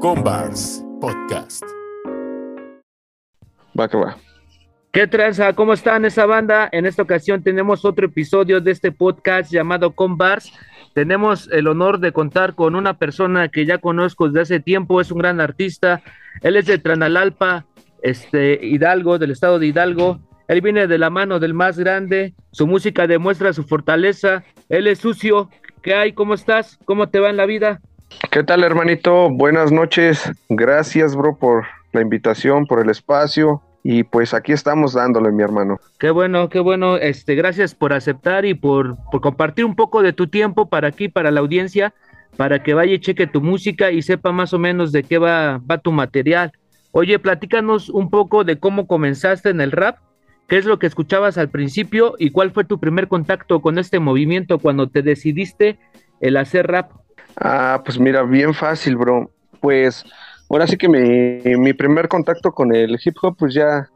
Combars Podcast. Va que va. ¿Qué tranza? ¿Cómo están esa banda? En esta ocasión tenemos otro episodio de este podcast llamado Combars. Tenemos el honor de contar con una persona que ya conozco desde hace tiempo, es un gran artista. Él es de Tranalalpa, este, Hidalgo, del estado de Hidalgo. Él viene de la mano del más grande. Su música demuestra su fortaleza. Él es sucio. ¿Qué hay? ¿Cómo estás? ¿Cómo te va en la vida? ¿Qué tal, hermanito? Buenas noches. Gracias, bro, por la invitación, por el espacio. Y pues aquí estamos dándole, mi hermano. Qué bueno, qué bueno. Este, gracias por aceptar y por, por compartir un poco de tu tiempo para aquí, para la audiencia, para que vaya y cheque tu música y sepa más o menos de qué va, va tu material. Oye, platícanos un poco de cómo comenzaste en el rap, qué es lo que escuchabas al principio y cuál fue tu primer contacto con este movimiento cuando te decidiste el hacer rap. Ah, pues mira, bien fácil, bro. Pues ahora sí que mi, mi primer contacto con el hip hop, pues ya,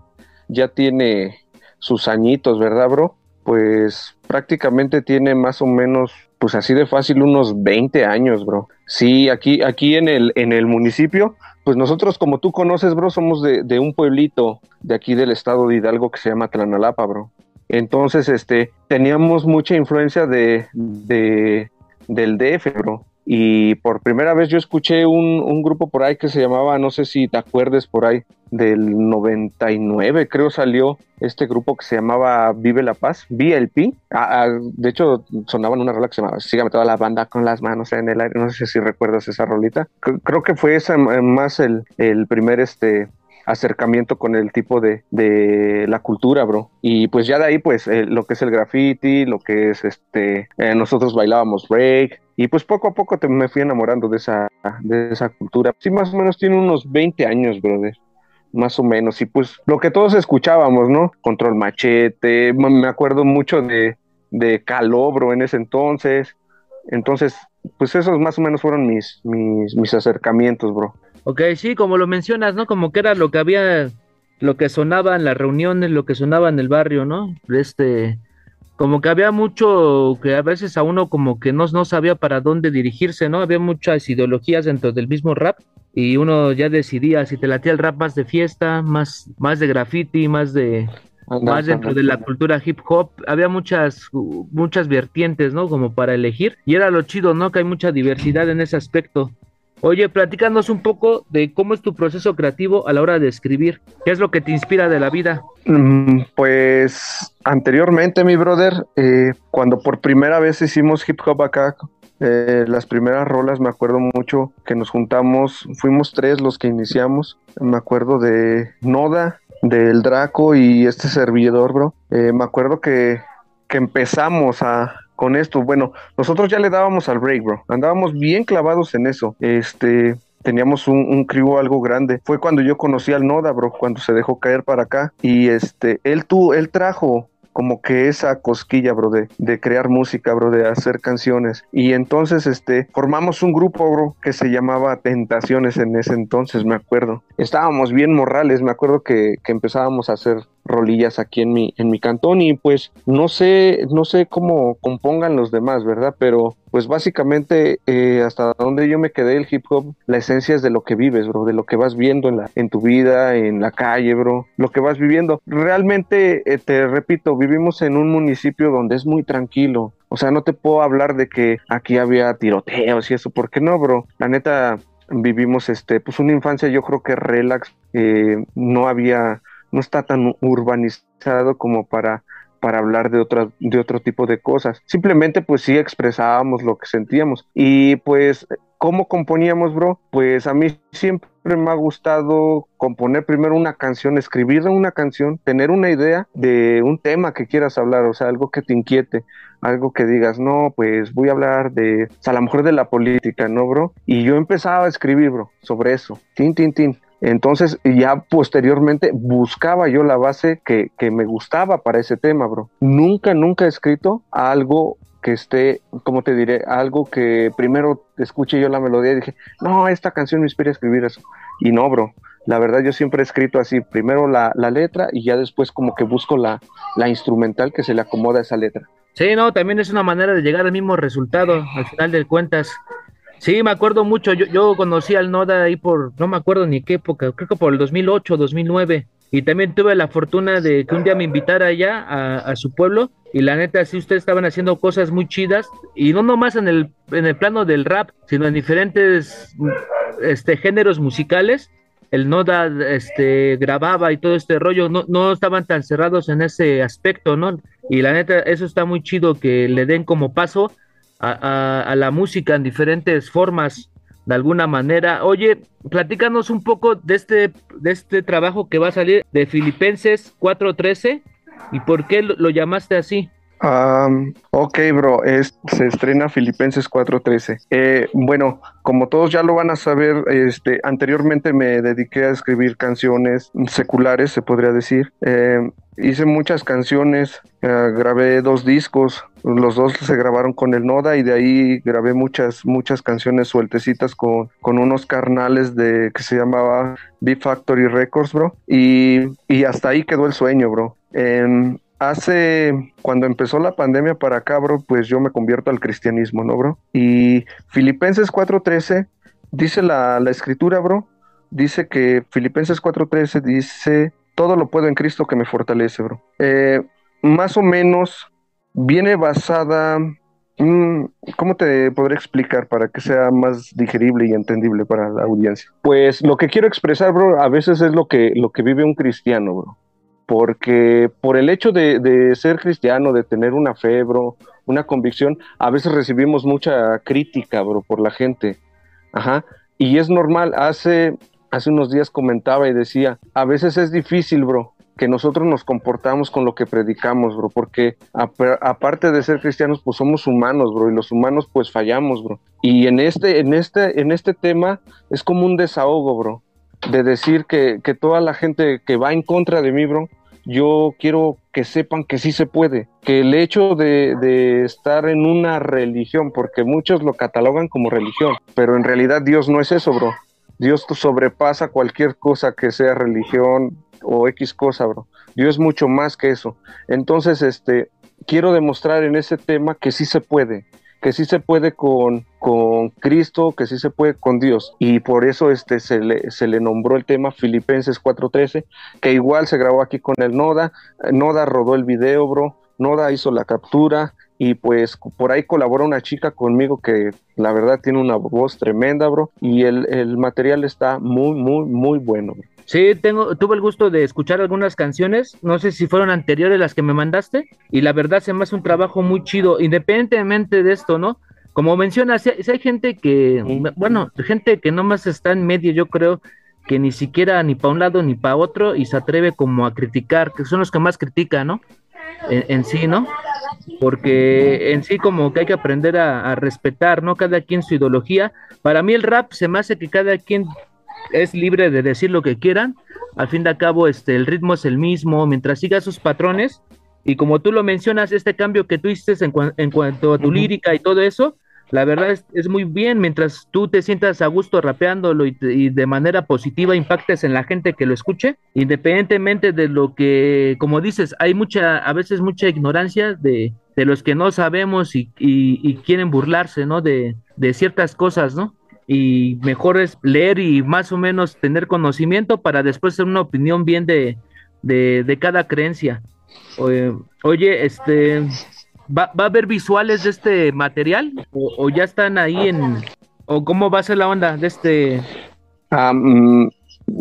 ya tiene sus añitos, ¿verdad, bro? Pues prácticamente tiene más o menos, pues así de fácil, unos 20 años, bro. Sí, aquí, aquí en el, en el municipio, pues nosotros, como tú conoces, bro, somos de, de un pueblito de aquí del estado de Hidalgo que se llama Tlanalapa, bro. Entonces, este, teníamos mucha influencia de, de, del DF, bro. Y por primera vez yo escuché un, un, grupo por ahí que se llamaba, no sé si te acuerdes por ahí, del 99 creo salió este grupo que se llamaba Vive la Paz, VLP. Ah, ah, de hecho, sonaban una rola que se llamaba Sígame toda la banda con las manos en el aire. No sé si recuerdas esa rolita. Creo que fue esa más el, el primer este acercamiento con el tipo de, de, la cultura, bro. Y pues ya de ahí, pues, eh, lo que es el graffiti, lo que es este, eh, nosotros bailábamos break, y pues poco a poco me fui enamorando de esa, de esa cultura. Sí, más o menos tiene unos 20 años, brother. Más o menos. Y pues lo que todos escuchábamos, ¿no? Control machete. Me acuerdo mucho de, de Calobro en ese entonces. Entonces, pues esos más o menos fueron mis, mis, mis acercamientos, bro. Ok, sí, como lo mencionas, ¿no? Como que era lo que había, lo que sonaba en las reuniones, lo que sonaba en el barrio, ¿no? Este, como que había mucho que a veces a uno como que no, no sabía para dónde dirigirse, ¿no? Había muchas ideologías dentro del mismo rap y uno ya decidía si te latía el rap más de fiesta, más, más de graffiti, más de más dentro de la cultura hip hop, había muchas muchas vertientes, ¿no? Como para elegir y era lo chido, ¿no? Que hay mucha diversidad en ese aspecto. Oye, platícanos un poco de cómo es tu proceso creativo a la hora de escribir. ¿Qué es lo que te inspira de la vida? Pues anteriormente, mi brother, eh, cuando por primera vez hicimos hip hop acá, eh, las primeras rolas, me acuerdo mucho que nos juntamos, fuimos tres los que iniciamos. Me acuerdo de Noda, del Draco y este servidor, bro. Eh, me acuerdo que, que empezamos a, con esto. Bueno, nosotros ya le dábamos al break, bro. Andábamos bien clavados en eso. Este, teníamos un, un algo grande. Fue cuando yo conocí al Noda, bro, cuando se dejó caer para acá. Y este, él, tú, él trajo como que esa cosquilla, bro, de, de, crear música, bro, de hacer canciones. Y entonces, este, formamos un grupo, bro, que se llamaba Tentaciones en ese entonces, me acuerdo. Estábamos bien morrales, me acuerdo que, que empezábamos a hacer rolillas aquí en mi, en mi cantón y pues no sé, no sé cómo compongan los demás, ¿verdad? Pero pues básicamente eh, hasta donde yo me quedé el hip hop, la esencia es de lo que vives, bro, de lo que vas viendo en, la, en tu vida, en la calle, bro, lo que vas viviendo. Realmente, eh, te repito, vivimos en un municipio donde es muy tranquilo. O sea, no te puedo hablar de que aquí había tiroteos y eso, porque no, bro. La neta, vivimos este, pues una infancia yo creo que relax, eh, no había no está tan urbanizado como para, para hablar de, otra, de otro tipo de cosas. Simplemente pues sí expresábamos lo que sentíamos. Y pues, ¿cómo componíamos, bro? Pues a mí siempre me ha gustado componer primero una canción, escribir una canción, tener una idea de un tema que quieras hablar, o sea, algo que te inquiete, algo que digas, no, pues voy a hablar de, o sea, a lo mejor de la política, ¿no, bro? Y yo empezaba a escribir, bro, sobre eso, tin, tin, tin. Entonces, ya posteriormente buscaba yo la base que, que, me gustaba para ese tema, bro. Nunca, nunca he escrito algo que esté, ¿cómo te diré? Algo que primero escuche yo la melodía y dije, no, esta canción me inspira a escribir eso. Y no, bro. La verdad, yo siempre he escrito así, primero la, la letra y ya después como que busco la, la instrumental que se le acomoda a esa letra. Sí, no, también es una manera de llegar al mismo resultado, al final de cuentas Sí, me acuerdo mucho. Yo, conocí al Noda ahí por, no me acuerdo ni qué época, creo que por el 2008, 2009. Y también tuve la fortuna de que un día me invitara allá a, su pueblo. Y la neta, sí, ustedes estaban haciendo cosas muy chidas. Y no nomás en el, en el plano del rap, sino en diferentes este, géneros musicales. El Noda este, grababa y todo este rollo. No, no estaban tan cerrados en ese aspecto, ¿no? Y la neta, eso está muy chido que le den como paso a, la música en diferentes formas de alguna manera. Oye, platícanos un poco de este, de este trabajo que va a salir de Filipenses 4.13 y por qué lo, llamaste así. Ok, bro, se estrena Filipenses 4.13. Eh, bueno, como todos ya lo van a saber, este, anteriormente me dediqué a escribir canciones seculares, se podría decir. Eh, hice muchas canciones, eh, grabé dos discos, los dos se grabaron con el Noda y de ahí grabé muchas, muchas canciones sueltecitas con, unos carnales de que se llamaba Big Factory Records, bro. Y, y hasta ahí quedó el sueño, bro. Hace, cuando empezó la pandemia para acá, bro, pues yo me convierto al cristianismo, ¿no, bro? Y Filipenses 4.13 dice la, la escritura, bro, dice que Filipenses 4.13 dice todo lo puedo en Cristo que me fortalece, bro. Eh, más o menos viene basada, mm, ¿cómo te podré explicar para que sea más digerible y entendible para la audiencia? Pues lo que quiero expresar, bro, a veces es lo que, lo que vive un cristiano, bro. Porque por el hecho de, ser cristiano, de tener una fe, bro, una convicción, a veces recibimos mucha crítica, bro, por la gente. Ajá. Y es normal, hace, hace unos días comentaba y decía, a veces es difícil, bro, que nosotros nos comportamos con lo que predicamos, bro, porque aparte de ser cristianos, pues somos humanos, bro, y los humanos pues fallamos, bro. Y en este, en este, en este tema es como un desahogo, bro, de decir que, que toda la gente que va en contra de mí, bro, yo quiero que sepan que sí se puede, que el hecho de, de, estar en una religión, porque muchos lo catalogan como religión, pero en realidad Dios no es eso, bro. Dios sobrepasa cualquier cosa que sea religión o X cosa, bro. Dios es mucho más que eso. Entonces, este, quiero demostrar en ese tema que sí se puede, que sí se puede con, con Cristo, que sí se puede con Dios. Y por eso este, se, le, se le nombró el tema Filipenses 4.13, que igual se grabó aquí con el Noda. Noda rodó el video, bro. Noda hizo la captura y pues por ahí colabora una chica conmigo que la verdad tiene una voz tremenda, bro, y el, el material está muy, muy, muy bueno. Sí, tengo, tuve el gusto de escuchar algunas canciones, no sé si fueron anteriores las que me mandaste, y la verdad se me hace un trabajo muy chido, independientemente de esto, ¿no? Como mencionas, si, hay gente que, bueno, gente que nomás está en medio, yo creo, que ni siquiera ni para un lado ni para otro, y se atreve como a criticar, que son los que más critican, ¿no? en sí, ¿no? porque en sí como que hay que aprender a, respetar, ¿no? Cada quien su ideología. Para mí el rap se me hace que cada quien es libre de decir lo que quieran. Al fin de cabo, este, el ritmo es el mismo, mientras siga sus patrones. Y como tú lo mencionas, este cambio que tú hiciste en, en cuanto a tu lírica y todo eso, la verdad es, muy bien, mientras tú te sientas a gusto rapeándolo y, de manera positiva impactes en la gente que lo escuche, independientemente de lo que, como dices, hay mucha, a veces mucha ignorancia de, los que no sabemos y, quieren burlarse, ¿no? De, ciertas cosas, ¿no? Y mejor es leer y más o menos tener conocimiento para después hacer una opinión bien de, de cada creencia. oye, este, ¿Va, a haber visuales de este material? ¿O, ya están ahí en... ¿O cómo va a ser la onda de este...? Ah, mm,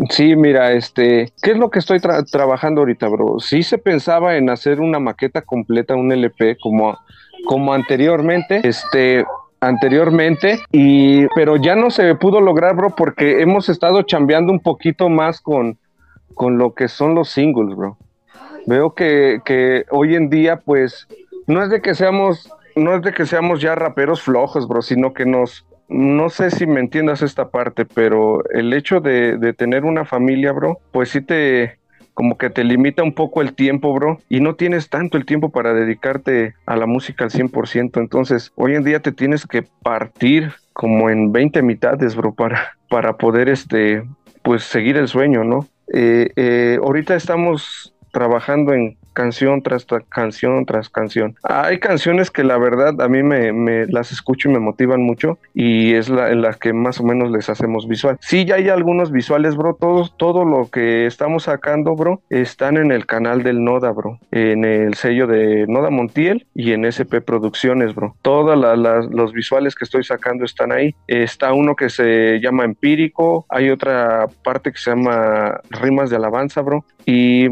sí, mira, este... ¿Qué es lo que estoy trabajando ahorita, bro? Sí se pensaba en hacer una maqueta completa, un LP, como, como anteriormente, este anteriormente y pero ya no se pudo lograr bro porque hemos estado chambeando un poquito más con, con lo que son los singles bro. Veo que, que hoy en día pues no es de que seamos, no es de que seamos ya raperos flojos, bro, sino que nos, no sé si me entiendas esta parte, pero el hecho de, tener una familia, bro, pues sí te, como que te limita un poco el tiempo, bro, y no tienes tanto el tiempo para dedicarte a la música al 100%. Entonces, hoy en día te tienes que partir como en 20 mitades, bro, para, para poder, este, pues seguir el sueño, ¿no? Eh, eh, ahorita estamos trabajando en canción tras, canción tras canción. Hay canciones que la verdad a mí me, las escucho y me motivan mucho y es la en la que más o menos les hacemos visual. Sí, ya hay algunos visuales, bro. Todo, todo lo que estamos sacando, bro, están en el canal del Noda, bro. En el sello de Noda Montiel y en SP Producciones, bro. Todos los visuales que estoy sacando están ahí. Está uno que se llama Empírico. Hay otra parte que se llama Rimas de Alabanza, bro. Y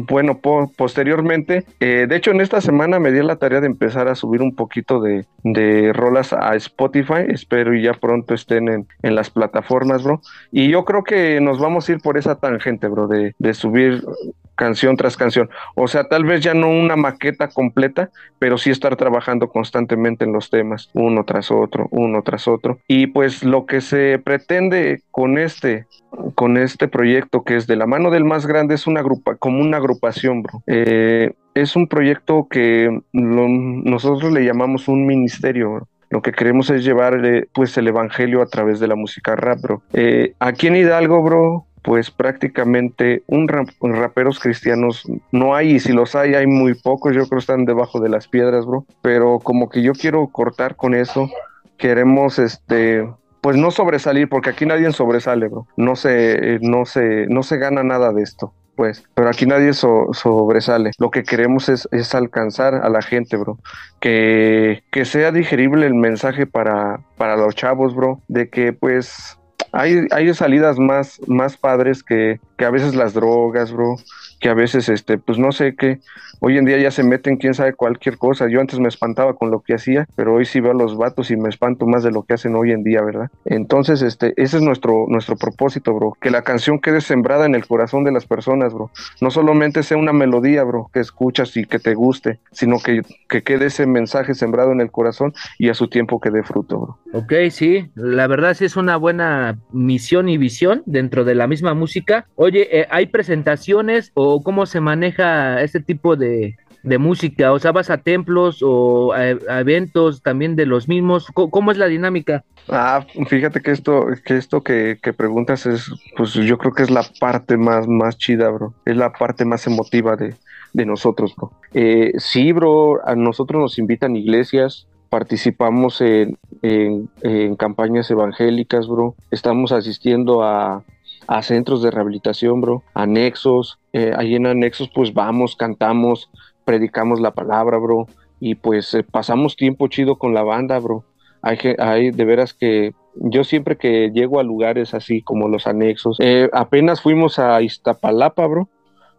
bueno, posteriormente, eh, de hecho en esta semana me di la tarea de empezar a subir un poquito de, de rolas a Spotify, espero y ya pronto estén en, en, las plataformas, bro. Y yo creo que nos vamos a ir por esa tangente, bro, de, de subir canción tras canción. O sea, tal vez ya no una maqueta completa, pero sí estar trabajando constantemente en los temas, uno tras otro, uno tras otro. Y pues lo que se pretende con este, con este proyecto, que es de la mano del más grande, es una grupa, como una agrupación, bro. Eh, es un proyecto que nosotros le llamamos un ministerio, Lo que queremos es llevar pues el evangelio a través de la música rap, bro. Eh, aquí en Hidalgo, bro, pues prácticamente un raperos cristianos no hay y si los hay hay muy pocos, yo creo están debajo de las piedras, bro, pero como que yo quiero cortar con eso, queremos este pues no sobresalir porque aquí nadie sobresale, bro. No se no se no se gana nada de esto pues, pero aquí nadie sobresale. Lo que queremos es, es, alcanzar a la gente, bro. Que, que sea digerible el mensaje para, para los chavos, bro, de que pues hay, hay salidas más, más padres que, que a veces las drogas, bro, que a veces, este, pues no sé qué, hoy en día ya se meten quién sabe cualquier cosa. Yo antes me espantaba con lo que hacía, pero hoy sí veo a los vatos y me espanto más de lo que hacen hoy en día, ¿verdad? Entonces, este, ese es nuestro, nuestro propósito, bro, que la canción quede sembrada en el corazón de las personas, bro. No solamente sea una melodía, bro, que escuchas y que te guste, sino que, que quede ese mensaje sembrado en el corazón y a su tiempo que dé fruto, bro. Ok, sí, la verdad sí es una buena misión y visión dentro de la misma música. Oye, eh, ¿hay presentaciones o cómo se maneja este tipo de, música? O sea, ¿vas a templos o a, eventos también de los mismos? ¿Cómo, es la dinámica? Ah, fíjate que esto que, esto que, preguntas es, pues yo creo que es la parte más, más chida, bro. Es la parte más emotiva de, nosotros, bro. Eh, sí, bro, a nosotros nos invitan iglesias, participamos en, en, campañas evangélicas, bro. Estamos asistiendo a, a centros de rehabilitación, bro, anexos. Eh, ahí en anexos, pues vamos, cantamos, predicamos la palabra, bro. Y pues eh, pasamos tiempo chido con la banda, bro. Hay, hay de veras que yo siempre que llego a lugares así como los anexos, eh, apenas fuimos a Iztapalapa, bro,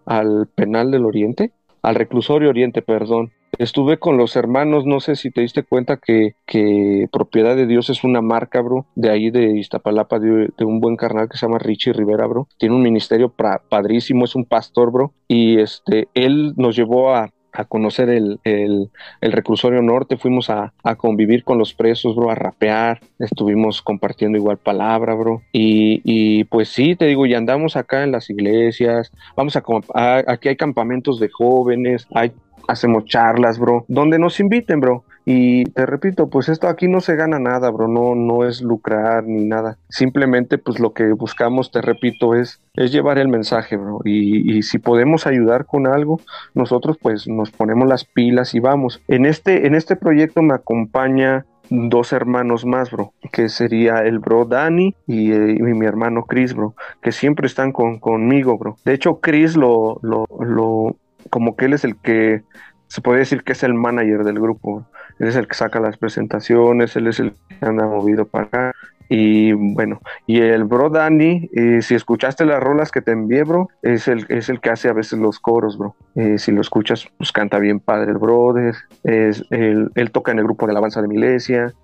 al penal del Oriente, al reclusorio Oriente, perdón. Estuve con los hermanos, no sé si te diste cuenta que, que Propiedad de Dios es una marca, bro, de ahí de Iztapalapa, de, un buen carnal que se llama Richie Rivera, bro. Tiene un ministerio padrísimo, es un pastor, bro. Y este, él nos llevó a, a conocer el, el, el, reclusorio norte, fuimos a, a, convivir con los presos, bro, a rapear, estuvimos compartiendo igual palabra, bro, y, y pues sí, te digo, y andamos acá en las iglesias, vamos a, a, aquí hay campamentos de jóvenes, hay hacemos charlas, bro, donde nos inviten, bro. Y te repito, pues esto aquí no se gana nada, bro, no, no es lucrar ni nada. Simplemente, pues lo que buscamos, te repito, es, es llevar el mensaje, bro. Y, y, si podemos ayudar con algo, nosotros pues nos ponemos las pilas y vamos. En este, en este proyecto me acompaña dos hermanos más, bro, que sería el bro Dani y, eh, mi hermano Chris, bro, que siempre están con, conmigo, bro. De hecho, Chris lo, lo, lo, como que él es el que se puede decir que es el manager del grupo. Él es el que saca las presentaciones, él es el que anda movido para acá. Y bueno, y el bro Danny, eh, si escuchaste las rolas que te envié, bro, es el, es el que hace a veces los coros, bro. Eh, si lo escuchas, pues canta bien padre el brother. Es, él, él, toca en el grupo de alabanza de mi.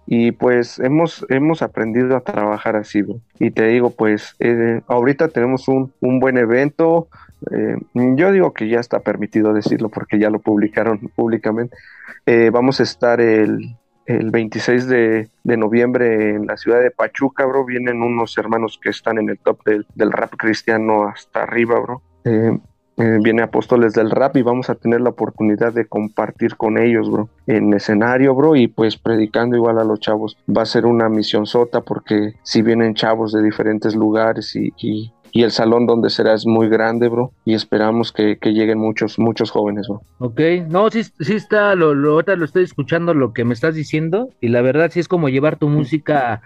Y pues hemos, hemos aprendido a trabajar así, bro. Y te digo, pues eh, ahorita tenemos un, un buen evento. Eh, yo digo que ya está permitido decirlo porque ya lo publicaron públicamente. Eh, vamos a estar el, el 26 de, de, noviembre en la ciudad de Pachuca, bro. Vienen unos hermanos que están en el top del, del rap cristiano hasta arriba, bro. Eh, viene Apóstoles del Rap y vamos a tener la oportunidad de compartir con ellos, bro, en escenario, bro, y pues predicando igual a los chavos. Va a ser una misión sota porque si vienen chavos de diferentes lugares y el salón donde será es muy grande, bro, y esperamos que, lleguen muchos, muchos jóvenes, bro. Ok, no, sí, sí está, lo, lo, ahorita lo estoy escuchando lo que me estás diciendo, y la verdad sí es como llevar tu música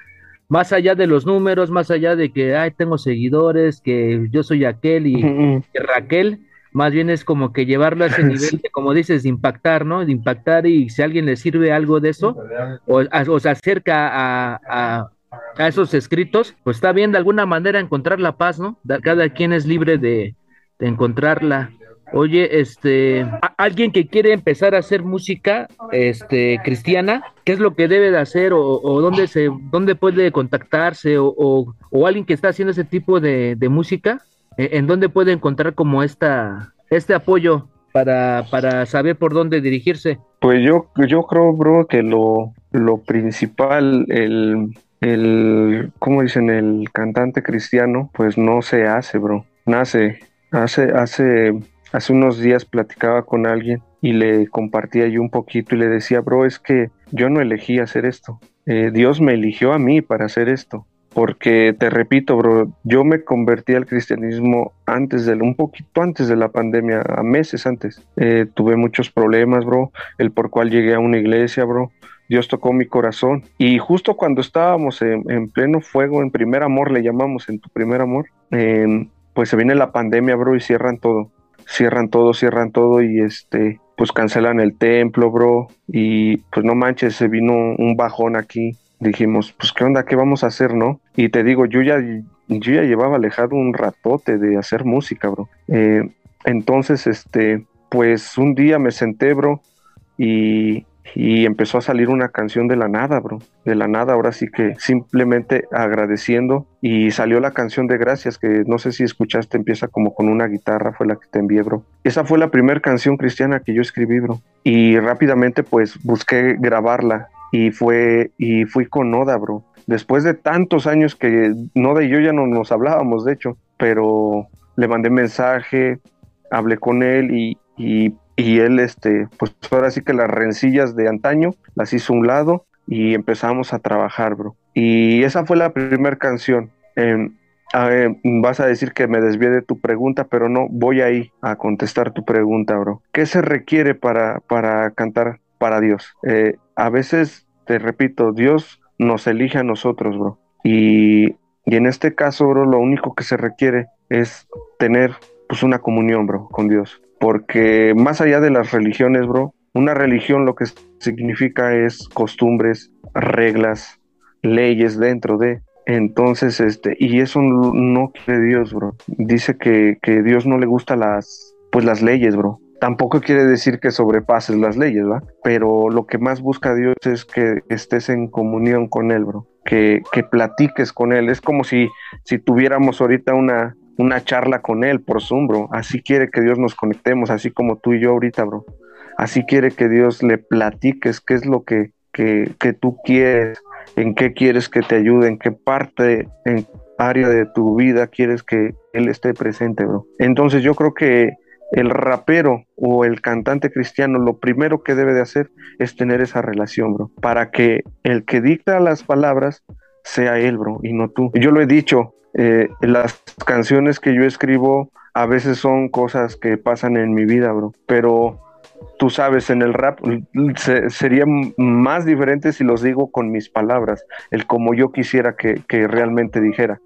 más allá de los números, más allá de que, ay, tengo seguidores, que yo soy aquel y, Raquel, más bien es como que llevarlo a ese nivel de, como dices, de impactar, ¿no? De impactar y si a alguien le sirve algo de eso, o, se acerca a, a, esos escritos, pues está bien de alguna manera encontrar la paz, ¿no? Cada quien es libre de, encontrarla. Oye, este, alguien que quiere empezar a hacer música, este, cristiana, ¿qué es lo que debe de hacer o, dónde se, dónde puede contactarse o, o, alguien que está haciendo ese tipo de, música, e, en dónde puede encontrar como esta, este apoyo para, para saber por dónde dirigirse? Pues yo, yo creo, bro, que lo, lo principal, el, el, ¿cómo dicen? El cantante cristiano, pues no se hace, bro. Nace, hace, hace Hace unos días platicaba con alguien y le compartía yo un poquito y le decía, bro, es que yo no elegí hacer esto. Eh, Dios me eligió a mí para hacer esto. Porque te repito, bro, yo me convertí al cristianismo antes de, un poquito antes de la pandemia, a meses antes. Eh, tuve muchos problemas, bro, el por cual llegué a una iglesia, bro. Dios tocó mi corazón. Y justo cuando estábamos en, pleno fuego, en primer amor, le llamamos, en tu primer amor, em, pues se viene la pandemia, bro, y cierran todo cierran todo, cierran todo y este, pues cancelan el templo, bro. Y pues no manches, se vino un bajón aquí. Dijimos, pues qué onda, qué vamos a hacer, ¿no? Y te digo, yo ya, yo ya llevaba alejado un ratote de hacer música, bro. Eh, entonces, este, pues un día me senté, bro, y y empezó a salir una canción de la nada, bro. De la nada, ahora sí que simplemente agradeciendo y salió la canción de gracias que no sé si escuchaste, empieza como con una guitarra, fue la que te envié, bro. Esa fue la primera canción cristiana que yo escribí, bro. Y rápidamente pues busqué grabarla y fue y fui con Noda, bro. Después de tantos años que Noda y yo ya no nos hablábamos, de hecho, pero le mandé mensaje, hablé con él y, y y él, este, pues ahora sí que las rencillas de antaño las hizo un lado y empezamos a trabajar, bro. Y esa fue la primera canción. Em, vas a decir que me desvié de tu pregunta, pero no, voy ahí a contestar tu pregunta, bro. ¿Qué se requiere para, para cantar para Dios? Eh, a veces, te repito, Dios nos elige a nosotros, bro. Y, y en este caso, bro, lo único que se requiere es tener pues una comunión, bro, con Dios porque más allá de las religiones, bro, una religión lo que significa es costumbres, reglas, leyes dentro de. Entonces, este, y eso no quiere Dios, bro. Dice que, que Dios no le gusta las, pues las leyes, bro. Tampoco quiere decir que sobrepases las leyes, ¿va? Pero lo que más busca Dios es que estés en comunión con Él, bro. Que, que platiques con Él. Es como si, si tuviéramos ahorita una, una charla con Él por Zoom, bro. Así quiere que Dios nos conectemos, así como tú y yo ahorita, bro. Así quiere que Dios le platiques qué es lo que, que, que tú quieres, en qué quieres que te ayude, en qué parte, en área de tu vida quieres que Él esté presente, bro. Entonces yo creo que el rapero o el cantante cristiano lo primero que debe de hacer es tener esa relación, bro, para que el que dicta las palabras sea él, bro, y no tú. Yo lo he dicho, eh, las canciones que yo escribo a veces son cosas que pasan en mi vida, bro. Pero tú sabes, en el rap sería más diferente si los digo con mis palabras, el como yo quisiera que, realmente dijera.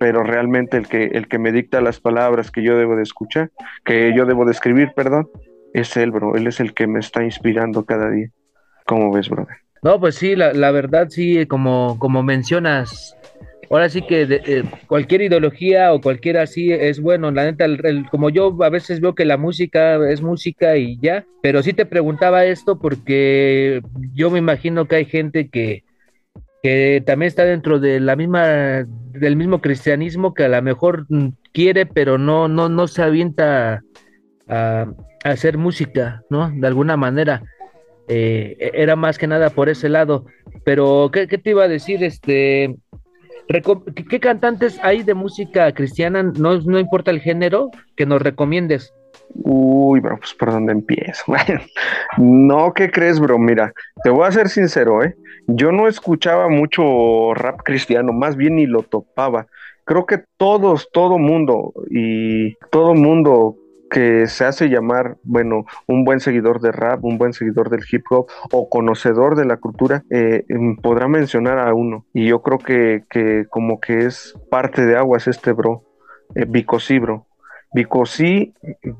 Pero realmente el que, el que me dicta las palabras que yo debo de escuchar, que yo debo de escribir, perdón, es él, bro. Él es el que me está inspirando cada día. ¿Cómo ves, brother? No, pues sí, la, la verdad sí, como, como mencionas, ahora sí que eh, cualquier ideología o cualquiera así es bueno, la neta, como yo a veces veo que la música es música y ya, pero sí te preguntaba esto porque yo me imagino que hay gente que, que también está dentro de la misma, del mismo cristianismo que a lo mejor quiere, pero no, no, no se avienta a, hacer música, ¿no? De alguna manera. Eh, e-, era más que nada por ese lado. Pero, ¿qué, ¿qué, te iba a decir? Este, ¿Qué cantantes hay de música cristiana? No, no importa el género, que nos recomiendes. Uy, bro, pues por dónde empiezo. no, ¿qué crees, bro? Mira, te voy a ser sincero, ¿eh? Yo no escuchaba mucho rap cristiano, más bien ni lo topaba. creo que todos, todo mundo y todo mundo que se hace llamar, bueno, un buen seguidor de rap, un buen seguidor del hip hop o conocedor de la cultura, eh, em, podrá mencionar a uno. Y yo creo que, que como que es parte de aguas este bro, eh, Bicosí, Bicosí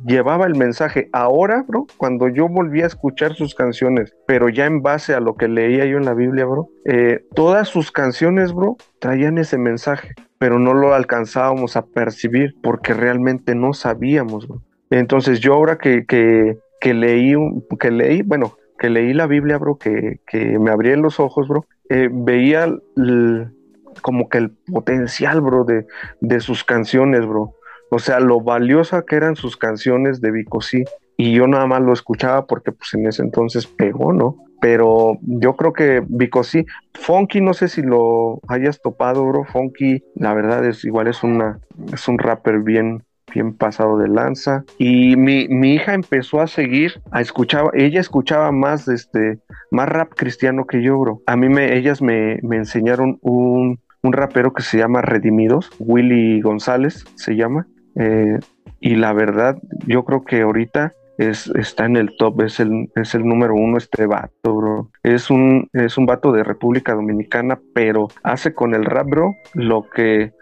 llevaba el mensaje. Ahora, bro, cuando yo volví a escuchar sus canciones, pero ya en base a lo que leía yo en la Biblia, bro, eh, todas sus canciones, bro, traían ese mensaje, pero no lo alcanzábamos a percibir porque realmente no sabíamos, bro. Entonces yo ahora que, que, que leí, que leí, bueno, que leí la Biblia, bro, que, que me abrí los ojos, bro, eh, veía como que el potencial, bro, de, de sus canciones, bro. O sea, lo valiosa que eran sus canciones de Bicosí. Y yo nada más lo escuchaba porque pues en ese entonces pegó, ¿no? Pero yo creo que Bicosí, Funky, no sé si lo hayas topado, bro. Funky, la verdad es igual es una, es un rapper bien, bien pasado de lanza. Y mi, mi, hija empezó a seguir, a escuchar, ella escuchaba más, este, más rap cristiano que yo, bro. A mí me, ellas me, me enseñaron un, un, rapero que se llama Redimidos, Willy González se llama. Eh, y la verdad, yo creo que ahorita es, está en el top, es el, es el número uno este vato, bro. Es un, es un vato de República Dominicana, pero hace con el rap, bro, lo que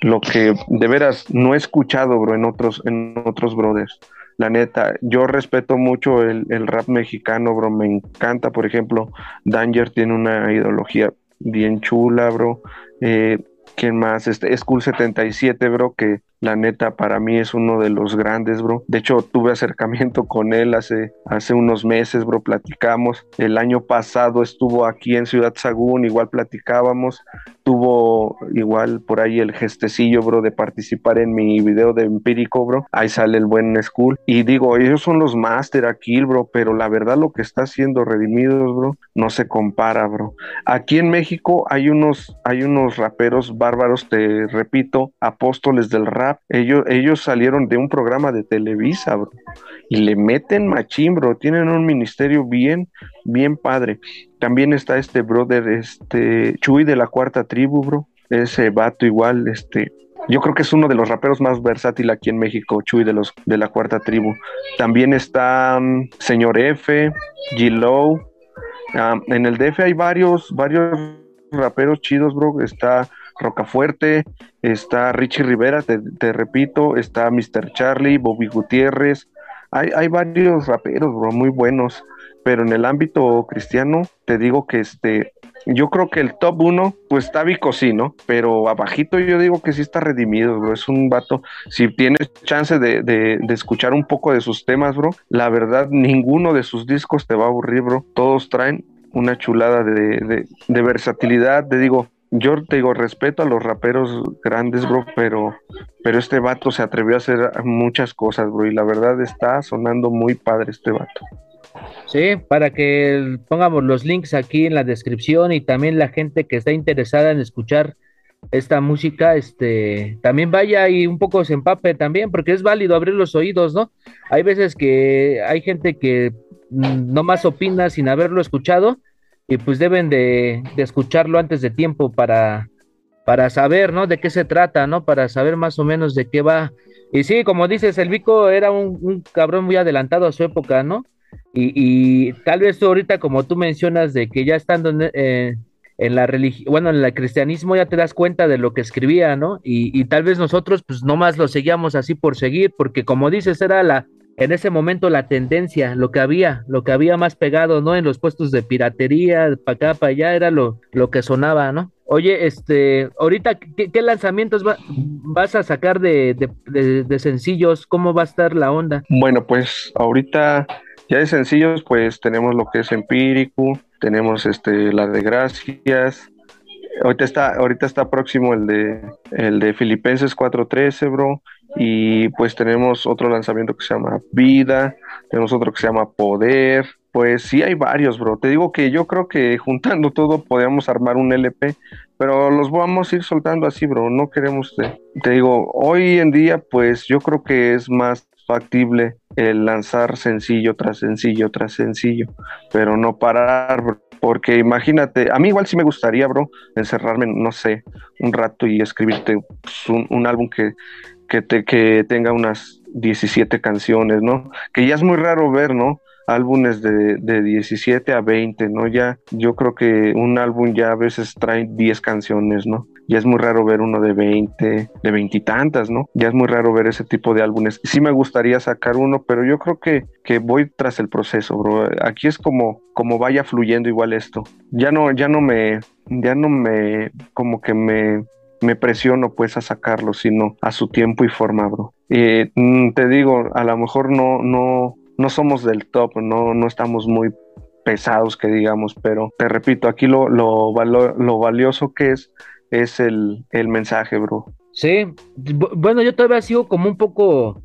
lo que de veras no he escuchado, bro, en otros, en otros brothers. La neta, yo respeto mucho el, el rap mexicano, bro. Me encanta, por ejemplo, Danger tiene una ideología bien chula, bro. Eh, ¿Quién más? Este, School 77, bro, que la neta, para mí es uno de los grandes, bro. De hecho, tuve acercamiento con él hace, hace unos meses, bro. Platicamos. El año pasado estuvo aquí en Ciudad Sagún, igual platicábamos. Tuvo igual por ahí el gestecillo, bro, de participar en mi video de Empírico, bro. Ahí sale el buen School. Y digo, ellos son los máster aquí, bro, pero la verdad lo que está haciendo Redimidos, bro, no se compara, bro. Aquí en México hay unos, hay unos raperos bárbaros, te repito, apóstoles del rap ellos, ellos salieron de un programa de Televisa, bro, y le meten machín, bro. Tienen un ministerio bien, bien padre. También está este brother, este Chuy de la cuarta tribu, bro. Ese vato igual, este, yo creo que es uno de los raperos más versátil aquí en México, Chuy de los de la cuarta tribu. También está um, Señor F, G-Low. Um, en el DF hay varios, varios raperos chidos, bro. Está Rocafuerte, está Richie Rivera, te, repito, está Mr. Charlie, Bobby Gutiérrez, hay, hay, varios raperos, bro, muy buenos, pero en el ámbito cristiano, te digo que este, yo creo que el top uno, pues está Vico, sí, ¿no? Pero abajito yo digo que sí está redimido, bro, es un vato, si tienes chance de, de, de escuchar un poco de sus temas, bro, la verdad, ninguno de sus discos te va a aburrir, bro, todos traen una chulada de, de versatilidad, te digo, yo te digo, respeto a los raperos grandes, bro, pero, pero este vato se atrevió a hacer muchas cosas, bro, y la verdad está sonando muy padre este vato. Sí, para que pongamos los links aquí en la descripción y también la gente que está interesada en escuchar esta música, este, también vaya y un poco se empape también, porque es válido abrir los oídos, ¿no? Hay veces que hay gente que mm, no más opina sin haberlo escuchado y pues deben de, escucharlo antes de tiempo para, para saber, ¿no? De qué se trata, ¿no? Para saber más o menos de qué va. Y sí, como dices, el Vico era un, cabrón muy adelantado a su época, ¿no? Y, y, tal vez tú ahorita, como tú mencionas, de que ya estando en, eh, la religión, bueno, en el cristianismo ya te das cuenta de lo que escribía, ¿no? Y, y tal vez nosotros, pues nomás lo seguíamos así por seguir, porque como dices, era la, en ese momento la tendencia, lo que había, lo que había más pegado, ¿no? En los puestos de piratería, para acá, para allá, era lo, lo que sonaba, ¿no? Oye, este, ahorita, ¿qué, lanzamientos vas a sacar de, de, sencillos? ¿Cómo va a estar la onda? Bueno, pues ahorita ya de sencillos, pues tenemos lo que es Empírico, tenemos este, la de Gracias, ahorita está, ahorita está próximo el de, el de Filipenses 413, bro, y pues tenemos otro lanzamiento que se llama Vida, tenemos otro que se llama Poder. Pues sí hay varios, bro. Te digo que yo creo que juntando todo podríamos armar un LP, pero los vamos a ir soltando así, bro. No queremos, te, te digo, hoy en día pues yo creo que es más factible el lanzar sencillo tras sencillo tras sencillo, pero no parar, bro Porque imagínate, a mí igual sí me gustaría, bro, encerrarme, no sé, un rato y escribirte pues, un, álbum que, que, te, que tenga unas 17 canciones, ¿no? Que ya es muy raro ver, ¿no? álbumes de, de 17 a 20, ¿no? Ya yo creo que un álbum ya a veces trae 10 canciones, ¿no? Ya es muy raro ver uno de 20, de veintitantas, ¿no? Ya es muy raro ver ese tipo de álbumes. Sí me gustaría sacar uno, pero yo creo que, que voy tras el proceso, bro. Aquí es como, como vaya fluyendo igual esto. Ya no, ya no me, ya no me, como que me, me presiono pues a sacarlo, sino a su tiempo y forma, bro. Eh, te digo, a lo mejor no, no, no somos del top, no, no estamos muy pesados que digamos, pero te repito, aquí lo, lo, lo valioso que es es el, mensaje, bro. Sí, bueno, yo todavía sigo como un poco,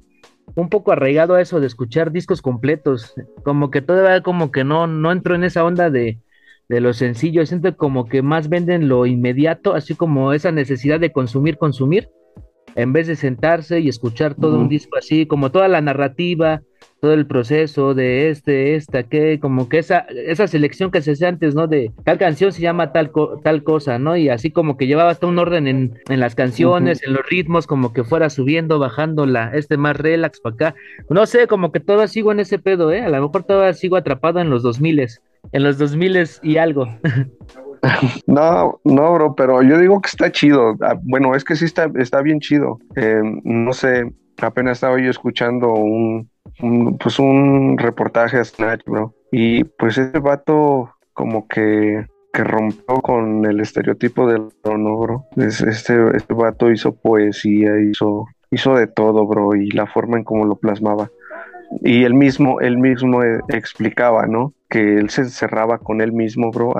un poco arraigado a eso de escuchar discos completos, como que todavía como que no, no entro en esa onda de, de lo sencillo, siento como que más venden lo inmediato, así como esa necesidad de consumir, consumir, en vez de sentarse y escuchar todo un disco así, como toda la narrativa, todo el proceso de este, esta, que, como que esa, esa selección que se hace antes, ¿no? De tal canción se llama tal, tal cosa, ¿no? Y así como que llevaba hasta un orden en, en las canciones, en los ritmos, como que fuera subiendo, bajando la, este más relax para acá. No sé, como que todavía sigo en ese pedo, ¿eh? A lo mejor todavía sigo atrapado en los 2000 en los 2000 y algo. No, no, bro, pero yo digo que está chido. Ah, bueno, es que sí está, está bien chido. Eh, no sé, apenas estaba yo escuchando un, pues un reportaje a Snatch, bro. Y pues ese vato como que, que rompió con el estereotipo del ¿no, bro? Este, este vato hizo poesía, hizo, hizo de todo, bro, y la forma en cómo lo plasmaba. Y él mismo, él mismo eh, explicaba, ¿no? Que él se encerraba con él mismo, bro,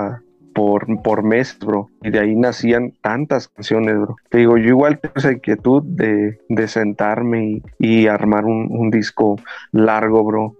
por, por meses, bro. Y de ahí nacían tantas canciones, bro. Te digo, yo igual tengo esa inquietud de, de sentarme y, armar un, disco largo, bro.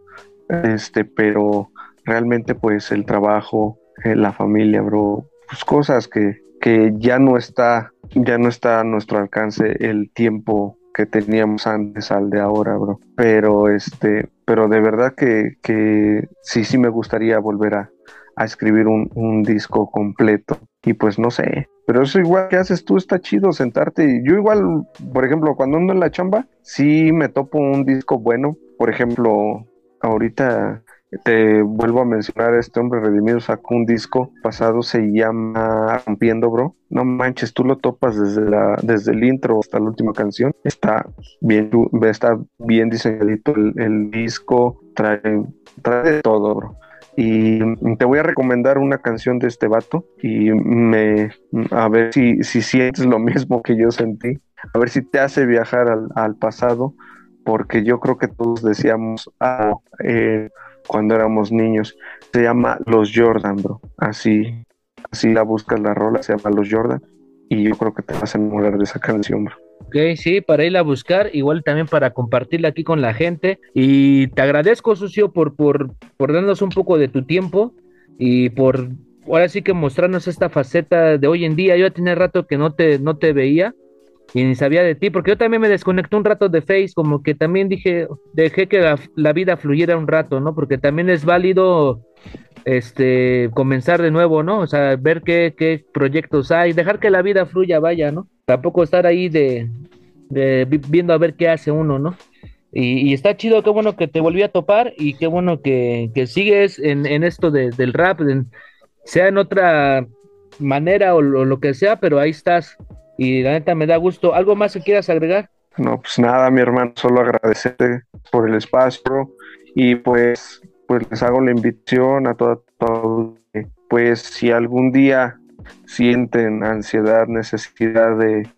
Este, pero realmente pues el trabajo, eh, la familia, bro, pues cosas que, que ya no está, ya no está a nuestro alcance el tiempo que teníamos antes al de ahora, bro. Pero este, pero de verdad que, que sí, sí me gustaría volver a, a escribir un, disco completo. Y pues no sé, pero eso igual que haces tú está chido sentarte. Yo igual, por ejemplo, cuando ando en la chamba, sí me topo un disco bueno. Por ejemplo, ahorita te vuelvo a mencionar, este hombre redimido sacó un disco pasado, se llama Rompiendo, bro. No manches, tú lo topas desde la, desde el intro hasta la última canción. Está bien, está bien diseñadito el, disco, trae, trae de todo, bro. Y te voy a recomendar una canción de este vato y me a ver si, si sientes lo mismo que yo sentí, a ver si te hace viajar al, pasado, porque yo creo que todos decíamos ah, eh, cuando éramos niños. Se llama Los Jordan, bro. Así, así la buscas la rola, se llama Los Jordan. Y yo creo que te vas a enamorar de esa canción, bro. Ok, sí, para irla a buscar, igual también para compartirla aquí con la gente. Y te agradezco, Sucio, por, por, por darnos un poco de tu tiempo y por ahora sí que mostrarnos esta faceta de hoy en día. Yo ya tenía rato que no te, no te veía y ni sabía de ti, porque yo también me desconecté un rato de Face, como que también dije, dejé que la, vida fluyera un rato, ¿no? Porque también es válido este comenzar de nuevo, ¿no? O sea, ver qué, qué proyectos hay, dejar que la vida fluya, vaya, ¿no? Tampoco estar ahí de, viendo a ver qué hace uno, ¿no? Y, está chido, qué bueno que te volví a topar y qué bueno que, sigues en, esto del rap, sea en otra manera o lo, que sea, pero ahí estás. Y la neta me da gusto. ¿Algo más que quieras agregar? No, pues nada, mi hermano, solo agradecerte por el espacio y pues pues les hago la invitación a todos, pues si algún día sienten ansiedad, necesidad de,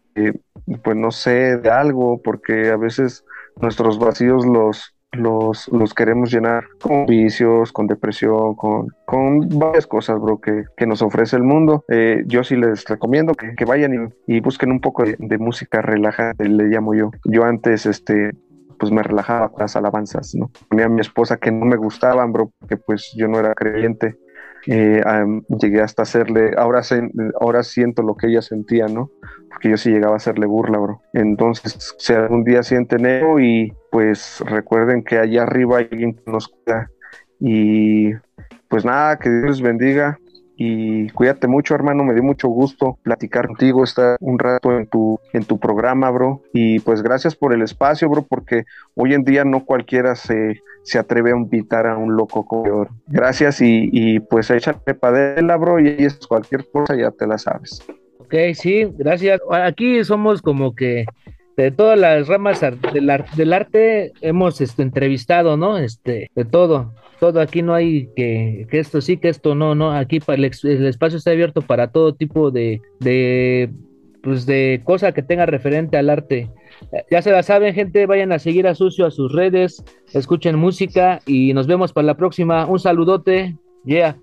pues no sé, de algo, porque a veces nuestros vacíos los, los, los queremos llenar con vicios, con depresión, con, con varias cosas, bro, que, que nos ofrece el mundo. Eh, yo sí les recomiendo que, vayan y, busquen un poco de, de, música relajante, le llamo yo. Yo antes, este, pues me relajaba con las alabanzas, ¿no? Ponía a mi esposa que no me gustaban, bro, porque pues yo no era creyente. Eh, llegué hasta hacerle, ahora, ahora siento lo que ella sentía, ¿no? Porque yo sí llegaba a hacerle burla, bro. Entonces, si algún día sienten eso y pues recuerden que allá arriba hay alguien que nos cuida. Y pues nada, que Dios les bendiga y cuídate mucho, hermano. Me dio mucho gusto platicar contigo, estar un rato en tu, en tu programa, bro. Y pues gracias por el espacio, bro, porque hoy en día no cualquiera se, se atreve a invitar a un loco como yo. Gracias y, y pues échale padela, bro, y es cualquier cosa ya te la sabes. Ok, sí, gracias. Aquí somos como que de todas las ramas del, arte hemos este, entrevistado, ¿no? Este, de todo, todo aquí no hay que, que esto sí, que esto no, no, aquí el, espacio está abierto para todo tipo de, de, pues de cosa que tenga referente al arte. Ya se la saben, gente, vayan a seguir a Sucio a sus redes, escuchen música y nos vemos para la próxima. Un saludote, yeah.